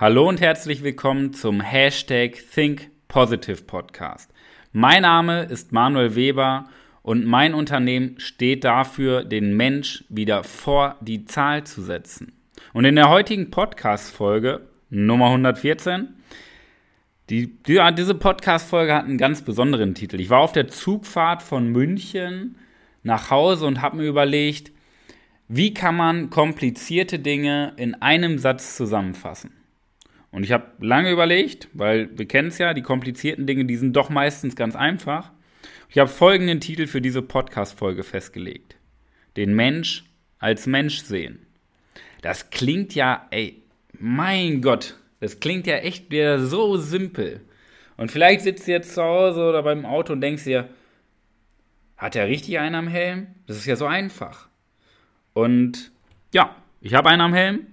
Hallo und herzlich willkommen zum Hashtag Think Positive Podcast. Mein Name ist Manuel Weber und mein Unternehmen steht dafür, den Mensch wieder vor die Zahl zu setzen. Und in der heutigen Podcast-Folge Nummer 114, die, die, diese Podcast-Folge hat einen ganz besonderen Titel. Ich war auf der Zugfahrt von München nach Hause und habe mir überlegt, wie kann man komplizierte Dinge in einem Satz zusammenfassen? Und ich habe lange überlegt, weil wir kennen es ja, die komplizierten Dinge, die sind doch meistens ganz einfach. Ich habe folgenden Titel für diese Podcast-Folge festgelegt. Den Mensch als Mensch sehen. Das klingt ja, ey, mein Gott, das klingt ja echt wieder so simpel. Und vielleicht sitzt du jetzt zu Hause oder beim Auto und denkst dir, hat er richtig einen am Helm? Das ist ja so einfach. Und ja, ich habe einen am Helm.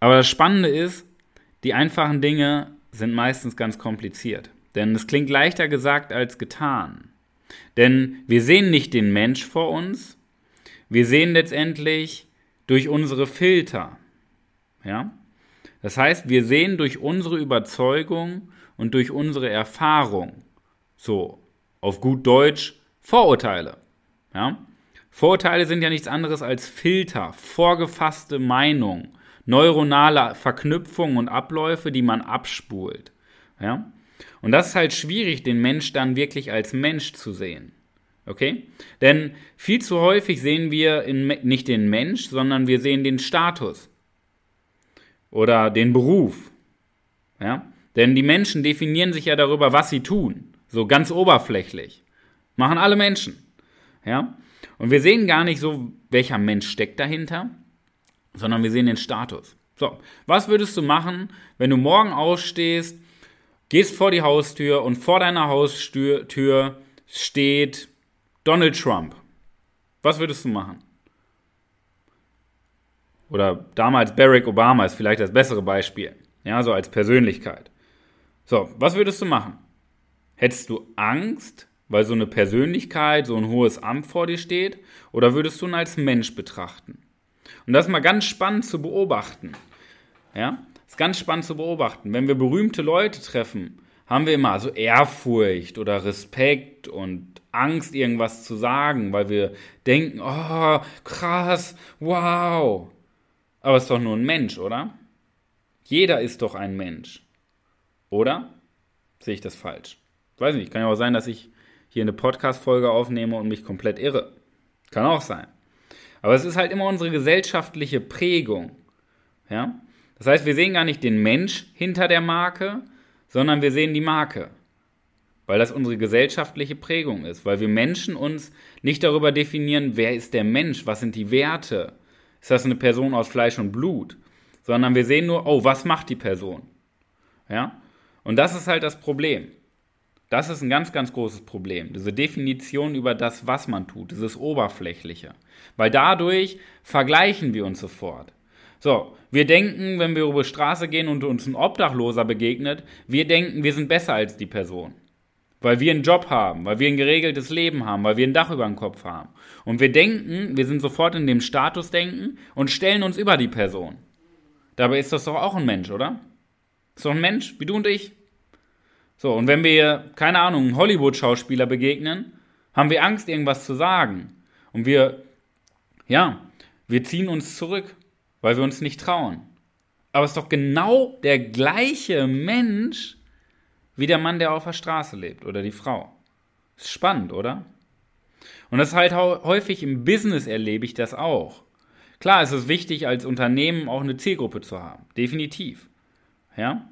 Aber das Spannende ist, die einfachen Dinge sind meistens ganz kompliziert. Denn es klingt leichter gesagt als getan. Denn wir sehen nicht den Mensch vor uns, wir sehen letztendlich durch unsere Filter. Ja? Das heißt, wir sehen durch unsere Überzeugung und durch unsere Erfahrung, so auf gut Deutsch, Vorurteile. Ja? Vorurteile sind ja nichts anderes als Filter, vorgefasste Meinung, neuronale Verknüpfungen und Abläufe, die man abspult. Ja? Und das ist halt schwierig, den Mensch dann wirklich als Mensch zu sehen. Okay? Denn viel zu häufig sehen wir in, nicht den Mensch, sondern wir sehen den Status oder den Beruf. Ja? Denn die Menschen definieren sich ja darüber, was sie tun. So ganz oberflächlich. Machen alle Menschen. Ja? Und wir sehen gar nicht so, welcher Mensch steckt dahinter, sondern wir sehen den Status. So, was würdest du machen, wenn du morgen ausstehst, gehst vor die Haustür und vor deiner Haustür steht Donald Trump? Was würdest du machen? Oder damals Barack Obama ist vielleicht das bessere Beispiel. Ja, so als Persönlichkeit. So, was würdest du machen? Hättest du Angst, weil so eine Persönlichkeit, so ein hohes Amt vor dir steht? Oder würdest du ihn als Mensch betrachten? Und das ist mal ganz spannend zu beobachten. Ja, das ist ganz spannend zu beobachten. Wenn wir berühmte Leute treffen, haben wir immer so Ehrfurcht oder Respekt und Angst, irgendwas zu sagen, weil wir denken, oh, krass, wow. Aber es ist doch nur ein Mensch, oder? Jeder ist doch ein Mensch. Oder? Sehe ich das falsch? Weiß nicht, kann ja auch sein, dass ich hier eine Podcast-Folge aufnehme und mich komplett irre. Kann auch sein. Aber es ist halt immer unsere gesellschaftliche Prägung. Ja? Das heißt, wir sehen gar nicht den Mensch hinter der Marke, sondern wir sehen die Marke. Weil das unsere gesellschaftliche Prägung ist. Weil wir Menschen uns nicht darüber definieren, wer ist der Mensch, was sind die Werte. Ist das eine Person aus Fleisch und Blut? Sondern wir sehen nur, oh, was macht die Person? Ja? Und das ist halt das Problem. Das ist ein ganz, ganz großes Problem. Diese Definition über das, was man tut, dieses Oberflächliche. Weil dadurch vergleichen wir uns sofort. So, wir denken, wenn wir über die Straße gehen und uns ein Obdachloser begegnet, wir denken, wir sind besser als die Person. Weil wir einen Job haben, weil wir ein geregeltes Leben haben, weil wir ein Dach über dem Kopf haben. Und wir denken, wir sind sofort in dem Statusdenken und stellen uns über die Person. Dabei ist das doch auch ein Mensch, oder? Ist doch ein Mensch, wie du und ich. So, und wenn wir, keine Ahnung, einem Hollywood-Schauspieler begegnen, haben wir Angst, irgendwas zu sagen. Und wir, ja, wir ziehen uns zurück, weil wir uns nicht trauen. Aber es ist doch genau der gleiche Mensch wie der Mann, der auf der Straße lebt oder die Frau. Ist spannend, oder? Und das ist halt häufig im Business erlebe ich das auch. Klar, es ist wichtig, als Unternehmen auch eine Zielgruppe zu haben. Definitiv. Ja?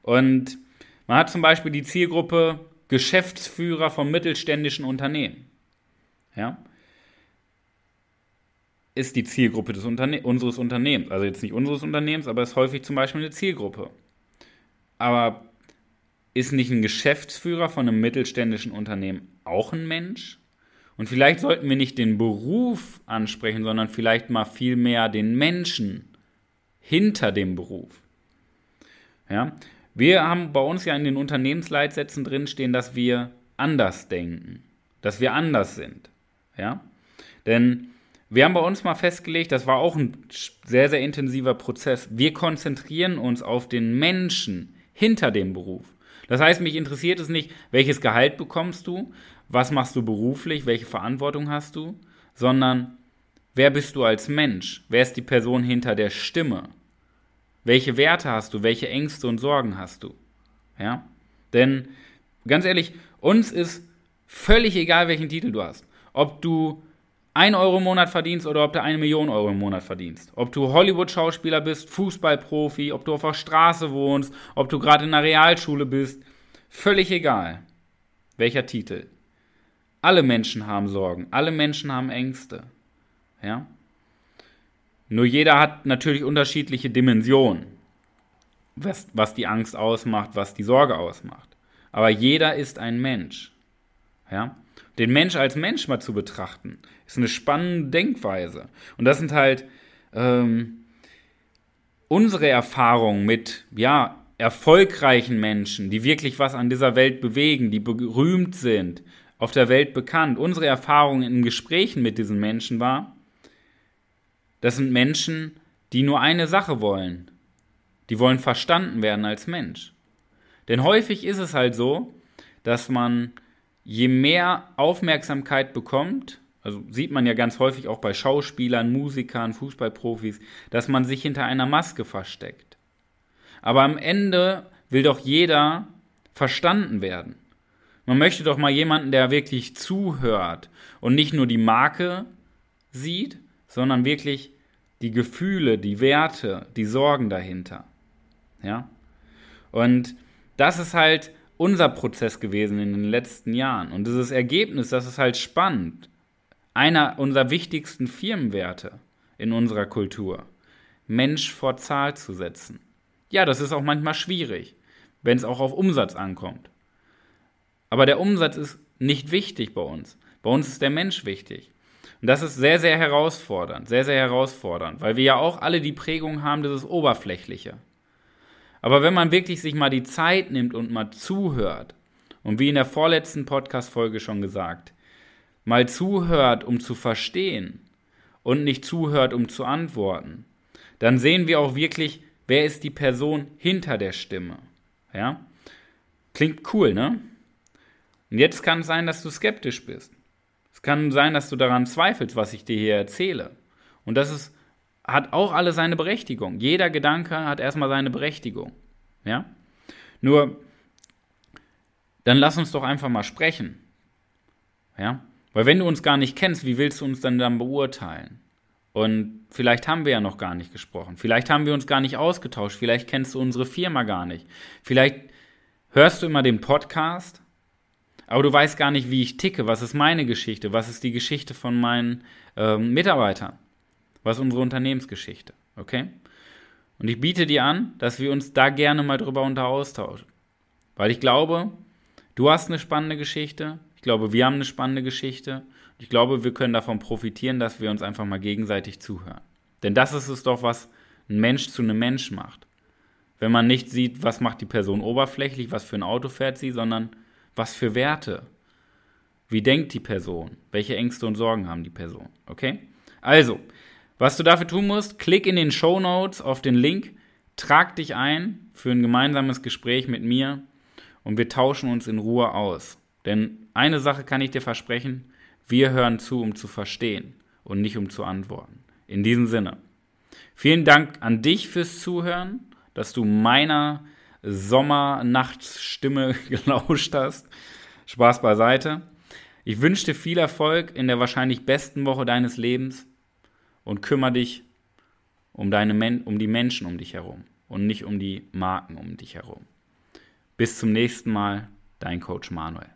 Und man hat zum Beispiel die Zielgruppe Geschäftsführer von mittelständischen Unternehmen. Ja? Ist die Zielgruppe des Unterne unseres Unternehmens. Also jetzt nicht unseres Unternehmens, aber ist häufig zum Beispiel eine Zielgruppe. Aber ist nicht ein Geschäftsführer von einem mittelständischen Unternehmen auch ein Mensch? Und vielleicht sollten wir nicht den Beruf ansprechen, sondern vielleicht mal viel mehr den Menschen hinter dem Beruf. Ja? Wir haben bei uns ja in den Unternehmensleitsätzen drinstehen, dass wir anders denken, dass wir anders sind. Ja? Denn wir haben bei uns mal festgelegt, das war auch ein sehr, sehr intensiver Prozess. Wir konzentrieren uns auf den Menschen hinter dem Beruf. Das heißt, mich interessiert es nicht, welches Gehalt bekommst du, was machst du beruflich, welche Verantwortung hast du, sondern wer bist du als Mensch? Wer ist die Person hinter der Stimme? Welche Werte hast du? Welche Ängste und Sorgen hast du? Ja? Denn ganz ehrlich, uns ist völlig egal, welchen Titel du hast. Ob du 1 Euro im Monat verdienst oder ob du eine Million Euro im Monat verdienst. Ob du Hollywood-Schauspieler bist, Fußballprofi, ob du auf der Straße wohnst, ob du gerade in einer Realschule bist. Völlig egal, welcher Titel. Alle Menschen haben Sorgen, alle Menschen haben Ängste. Ja? Nur jeder hat natürlich unterschiedliche Dimensionen, was, was die Angst ausmacht, was die Sorge ausmacht. Aber jeder ist ein Mensch. Ja? Den Mensch als Mensch mal zu betrachten, ist eine spannende Denkweise. Und das sind halt ähm, unsere Erfahrungen mit, ja, erfolgreichen Menschen, die wirklich was an dieser Welt bewegen, die berühmt sind, auf der Welt bekannt. Unsere Erfahrungen in Gesprächen mit diesen Menschen war, das sind Menschen, die nur eine Sache wollen. Die wollen verstanden werden als Mensch. Denn häufig ist es halt so, dass man je mehr Aufmerksamkeit bekommt, also sieht man ja ganz häufig auch bei Schauspielern, Musikern, Fußballprofis, dass man sich hinter einer Maske versteckt. Aber am Ende will doch jeder verstanden werden. Man möchte doch mal jemanden, der wirklich zuhört und nicht nur die Marke sieht, sondern wirklich die Gefühle, die Werte, die Sorgen dahinter. Ja? Und das ist halt unser Prozess gewesen in den letzten Jahren. Und dieses Ergebnis, das ist halt spannend. Einer unserer wichtigsten Firmenwerte in unserer Kultur. Mensch vor Zahl zu setzen. Ja, das ist auch manchmal schwierig, wenn es auch auf Umsatz ankommt. Aber der Umsatz ist nicht wichtig bei uns. Bei uns ist der Mensch wichtig. Und das ist sehr, sehr herausfordernd, sehr, sehr herausfordernd, weil wir ja auch alle die Prägung haben, dieses Oberflächliche. Aber wenn man wirklich sich mal die Zeit nimmt und mal zuhört, und wie in der vorletzten Podcast-Folge schon gesagt, mal zuhört, um zu verstehen und nicht zuhört, um zu antworten, dann sehen wir auch wirklich, wer ist die Person hinter der Stimme. Ja? Klingt cool, ne? Und jetzt kann es sein, dass du skeptisch bist. Kann sein, dass du daran zweifelst, was ich dir hier erzähle. Und das ist hat auch alle seine Berechtigung. Jeder Gedanke hat erstmal seine Berechtigung. Ja? Nur, dann lass uns doch einfach mal sprechen. Ja? Weil wenn du uns gar nicht kennst, wie willst du uns dann dann beurteilen? Und vielleicht haben wir ja noch gar nicht gesprochen. Vielleicht haben wir uns gar nicht ausgetauscht. Vielleicht kennst du unsere Firma gar nicht. Vielleicht hörst du immer den Podcast, aber du weißt gar nicht, wie ich ticke. Was ist meine Geschichte? Was ist die Geschichte von meinen ähm, Mitarbeitern? Was ist unsere Unternehmensgeschichte? Okay? Und ich biete dir an, dass wir uns da gerne mal drüber unter austauschen. Weil ich glaube, du hast eine spannende Geschichte. Ich glaube, wir haben eine spannende Geschichte. Ich glaube, wir können davon profitieren, dass wir uns einfach mal gegenseitig zuhören. Denn das ist es doch, was ein Mensch zu einem Mensch macht. Wenn man nicht sieht, was macht die Person oberflächlich, was für ein Auto fährt sie, sondern was für Werte. Wie denkt die Person? Welche Ängste und Sorgen haben die Person? Okay? Also, was du dafür tun musst, klick in den Show Notes auf den Link, trag dich ein für ein gemeinsames Gespräch mit mir und wir tauschen uns in Ruhe aus. Denn eine Sache kann ich dir versprechen, wir hören zu, um zu verstehen und nicht um zu antworten. In diesem Sinne, vielen Dank an dich fürs Zuhören, dass du meiner Sommernachtsstimme gelauscht hast. Spaß beiseite. Ich wünsche dir viel Erfolg in der wahrscheinlich besten Woche deines Lebens und kümmere dich um, deine Men um die Menschen um dich herum und nicht um die Marken um dich herum. Bis zum nächsten Mal, dein Coach Manuel.